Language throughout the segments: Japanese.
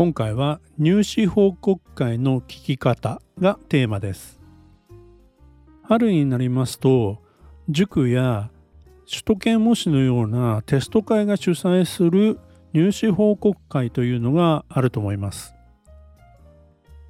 今回は入試報告会の聞き方がテーマです。春になりますと塾や首都圏模試のようなテスト会が主催する入試報告会というのがあると思います。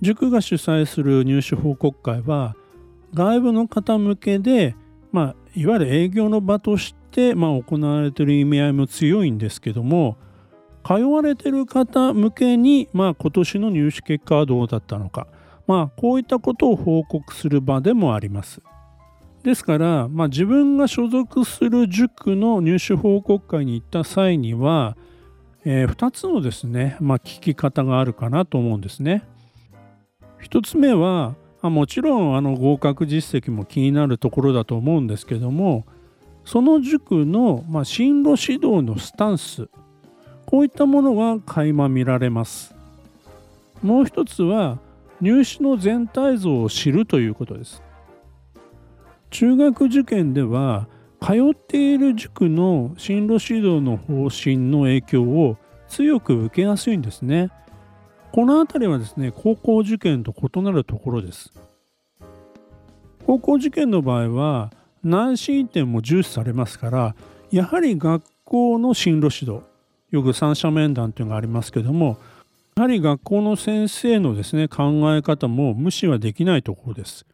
塾が主催する入試報告会は外部の方向けで、まあ、いわゆる営業の場として、まあ、行われている意味合いも強いんですけども通われてる方向けに、まあ、今年の入試結果はどうだったのか、まあ、こういったことを報告する場でもあります。ですから、まあ、自分が所属する塾の入試報告会に行った際には、えー、2つのですね、まあ、聞き方があるかなと思うんですね。1つ目はあもちろんあの合格実績も気になるところだと思うんですけどもその塾の、まあ、進路指導のスタンスこういったものが垣間見られます。もう一つは入試の全体像を知るということです。中学受験では通っている塾の進路指導の方針の影響を強く受けやすいんですね。この辺りはですね高校受験と異なるところです。高校受験の場合は内申点も重視されますからやはり学校の進路指導よく三者面談というのがありますけどもやはり学校の先生のですね考え方も無視はできないところです。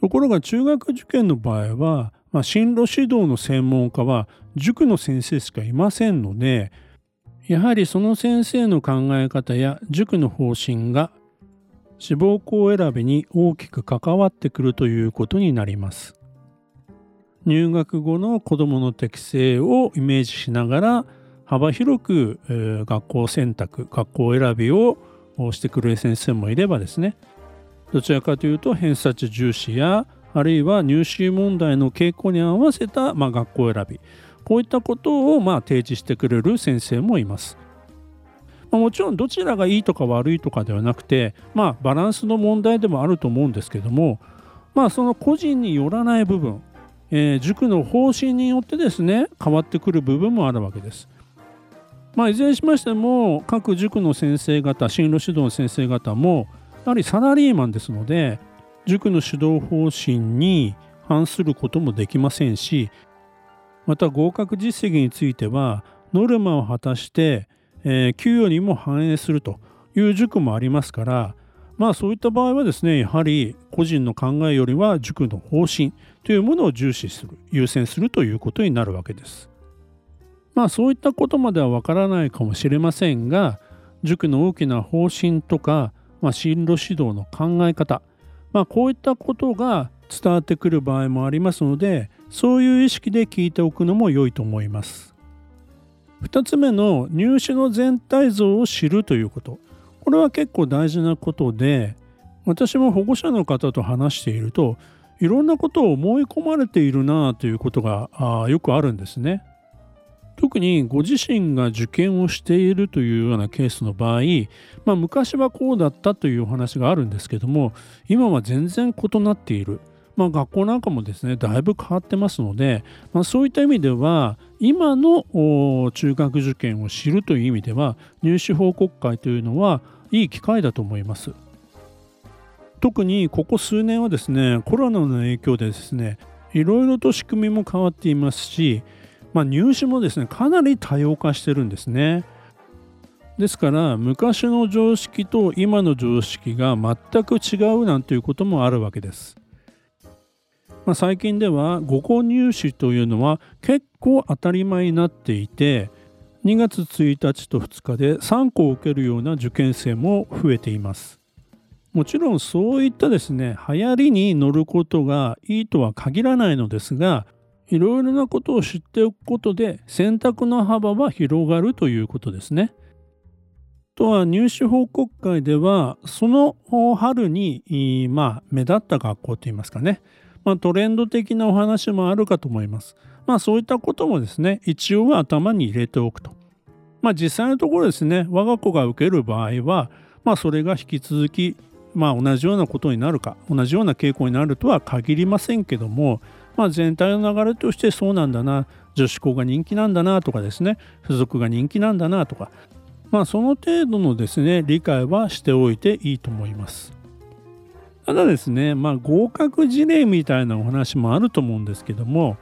ところが中学受験の場合は、まあ、進路指導の専門家は塾の先生しかいませんのでやはりその先生の考え方や塾の方針が志望校選びに大きく関わってくるということになります。入学後の子どもの適性をイメージしながら幅広く、えー、学校選択学校選びをしてくれる先生もいればですねどちらかというと偏差値重視やあるいは入試問題の傾向に合わせた、まあ、学校選びこういったことを、まあ、提示してくれる先生もいます。まあ、もちろんどちらがいいとか悪いとかではなくて、まあ、バランスの問題でもあると思うんですけども、まあ、その個人によらない部分、えー、塾の方針によってですね変わってくる部分もあるわけです。まあ、いずれにしましても各塾の先生方進路指導の先生方もやはりサラリーマンですので塾の指導方針に反することもできませんしまた合格実績についてはノルマを果たして、えー、給与にも反映するという塾もありますからまあそういった場合はですねやはり個人の考えよりは塾の方針というものを重視する優先するということになるわけです。まあそういったことまではわからないかもしれませんが塾の大きな方針とか、まあ、進路指導の考え方、まあ、こういったことが伝わってくる場合もありますのでそういう意識で聞いておくのも良いと思います。2つ目の入試の全体像を知るということこれは結構大事なことで私も保護者の方と話しているといろんなことを思い込まれているなということがよくあるんですね。特にご自身が受験をしているというようなケースの場合、まあ、昔はこうだったというお話があるんですけども今は全然異なっている、まあ、学校なんかもですねだいぶ変わってますので、まあ、そういった意味では今の中学受験を知るという意味では入試報告会というのはいい機会だと思います。特にここ数年はですねコロナの影響でですねいろいろと仕組みも変わっていますしまあ、入試もですねかなり多様化してるんですね。ですから昔の常識と今の常識が全く違うなんていうこともあるわけです。まあ、最近では5個入試というのは結構当たり前になっていて2月1日と2日で3個受けるような受験生も増えています。もちろんそういったですね流行りに乗ることがいいとは限らないのですがいろいろなことを知っておくことで選択の幅は広がるということですね。とは入試報告会ではその春に、まあ、目立った学校といいますかね、まあ、トレンド的なお話もあるかと思います。まあそういったこともですね一応は頭に入れておくと。まあ実際のところですね我が子が受ける場合はまあそれが引き続きまあ同じようなことになるか同じような傾向になるとは限りませんけどもまあ全体の流れとしてそうなんだな。女子校が人気なんだなとかですね。付属が人気なんだなとか。まあその程度のですね理解はしておいていいと思います。ただですねまあ合格事例みたいなお話もあると思うんですけども。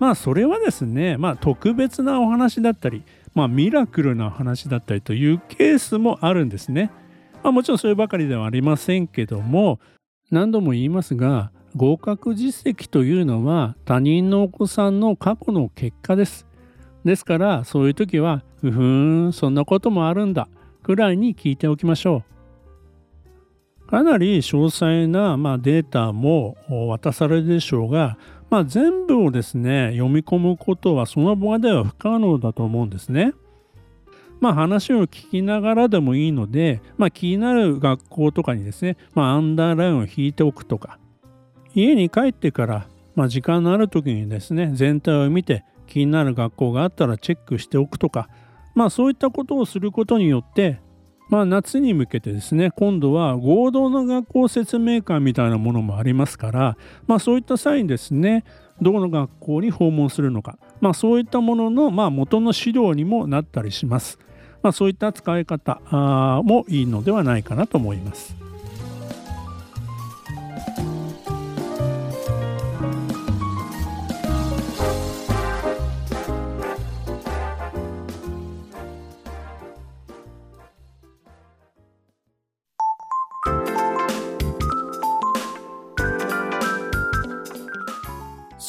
まあそれはですねまあ特別なお話だったりまあミラクルな話だったりというケースもあるんですね。まあもちろんそればかりではありませんけども。何度も言いますが合格実績というのは他人のお子さんの過去の結果です。ですからそういう時はふふんそんなこともあるんだくらいに聞いておきましょう。かなり詳細な、まあ、データも渡されるでしょうが、まあ、全部をですね読み込むことはその場では不可能だと思うんですね。まあ、話を聞きながらでもいいので、まあ、気になる学校とかにですね、まあ、アンダーラインを引いておくとか家に帰ってから、まあ、時間のある時にですね全体を見て気になる学校があったらチェックしておくとか、まあ、そういったことをすることによってまあ、夏に向けてですね今度は合同の学校説明会みたいなものもありますから、まあ、そういった際にですねどこの学校に訪問するのか、まあ、そういったものの、まあ、元の資料にもなったりします。まあ、そういった使い方もいいのではないかなと思います。